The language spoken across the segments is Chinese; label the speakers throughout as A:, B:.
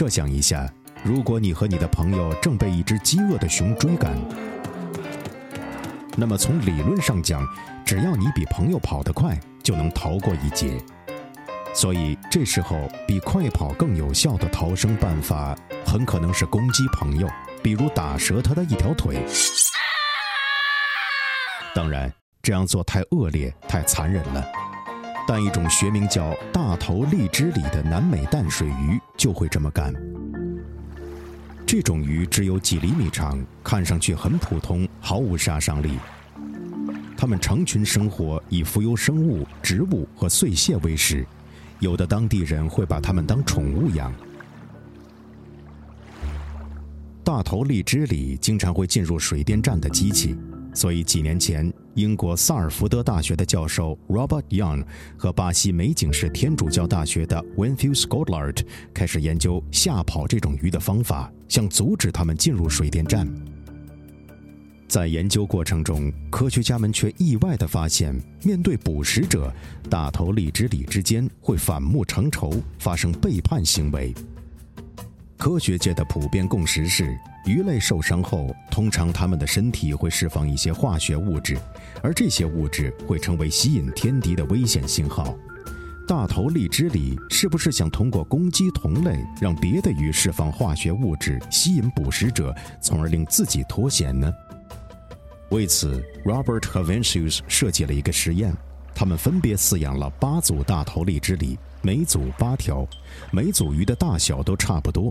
A: 设想一下，如果你和你的朋友正被一只饥饿的熊追赶，那么从理论上讲，只要你比朋友跑得快，就能逃过一劫。所以这时候，比快跑更有效的逃生办法，很可能是攻击朋友，比如打折他的一条腿。当然，这样做太恶劣、太残忍了。但一种学名叫大头荔枝里的南美淡水鱼就会这么干。这种鱼只有几厘米长，看上去很普通，毫无杀伤力。它们成群生活，以浮游生物、植物和碎屑为食。有的当地人会把它们当宠物养。大头荔枝里经常会进入水电站的机器。所以几年前，英国萨尔福德大学的教授 Robert Young 和巴西美景市天主教大学的 Winfield s c o t l a r d 开始研究吓跑这种鱼的方法，想阻止它们进入水电站。在研究过程中，科学家们却意外地发现，面对捕食者，大头荔枝鲤之间会反目成仇，发生背叛行为。科学界的普遍共识是。鱼类受伤后，通常它们的身体会释放一些化学物质，而这些物质会成为吸引天敌的危险信号。大头荔枝鲤是不是想通过攻击同类，让别的鱼释放化学物质，吸引捕食者，从而令自己脱险呢？为此，Robert 和 Vincius 设计了一个实验，他们分别饲养了八组大头荔枝鲤，每组八条，每组鱼的大小都差不多。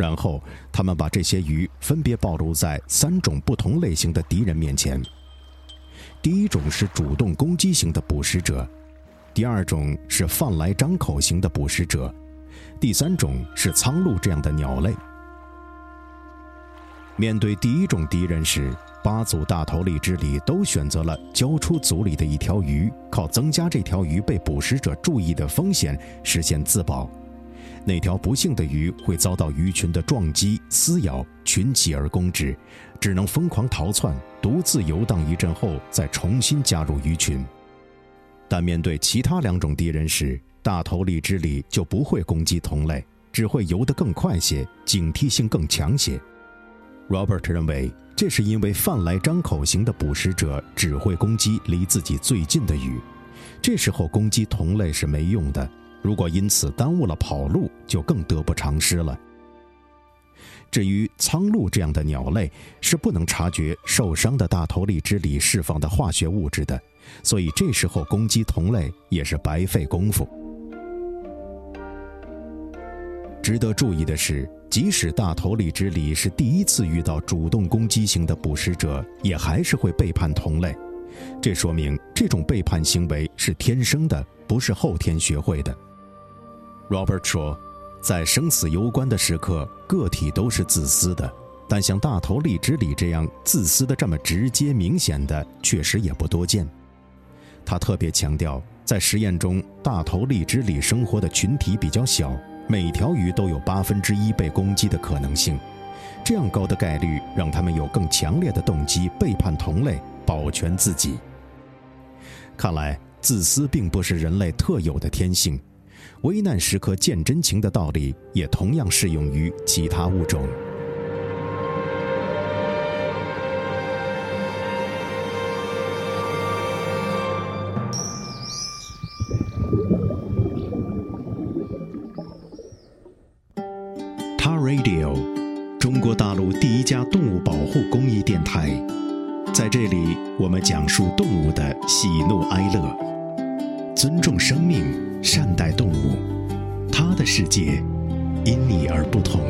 A: 然后，他们把这些鱼分别暴露在三种不同类型的敌人面前。第一种是主动攻击型的捕食者，第二种是饭来张口型的捕食者，第三种是苍鹭这样的鸟类。面对第一种敌人时，八组大头荔枝里都选择了交出组里的一条鱼，靠增加这条鱼被捕食者注意的风险实现自保。那条不幸的鱼会遭到鱼群的撞击、撕咬，群起而攻之，只能疯狂逃窜，独自游荡一阵后再重新加入鱼群。但面对其他两种敌人时，大头荔枝鲤就不会攻击同类，只会游得更快些，警惕性更强些。Robert 认为，这是因为饭来张口型的捕食者只会攻击离自己最近的鱼，这时候攻击同类是没用的。如果因此耽误了跑路，就更得不偿失了。至于苍鹭这样的鸟类，是不能察觉受伤的大头荔枝里释放的化学物质的，所以这时候攻击同类也是白费功夫。值得注意的是，即使大头荔枝里是第一次遇到主动攻击型的捕食者，也还是会背叛同类。这说明这种背叛行为是天生的，不是后天学会的。Robert 说，在生死攸关的时刻，个体都是自私的，但像大头荔枝里这样自私的这么直接明显的，确实也不多见。他特别强调，在实验中，大头荔枝里生活的群体比较小，每条鱼都有八分之一被攻击的可能性，这样高的概率让他们有更强烈的动机背叛同类，保全自己。看来，自私并不是人类特有的天性。危难时刻见真情的道理，也同样适用于其他物种。
B: 他 Radio，中国大陆第一家动物保护公益电台，在这里，我们讲述动物的喜怒哀乐，尊重生命。善待动物，它的世界因你而不同。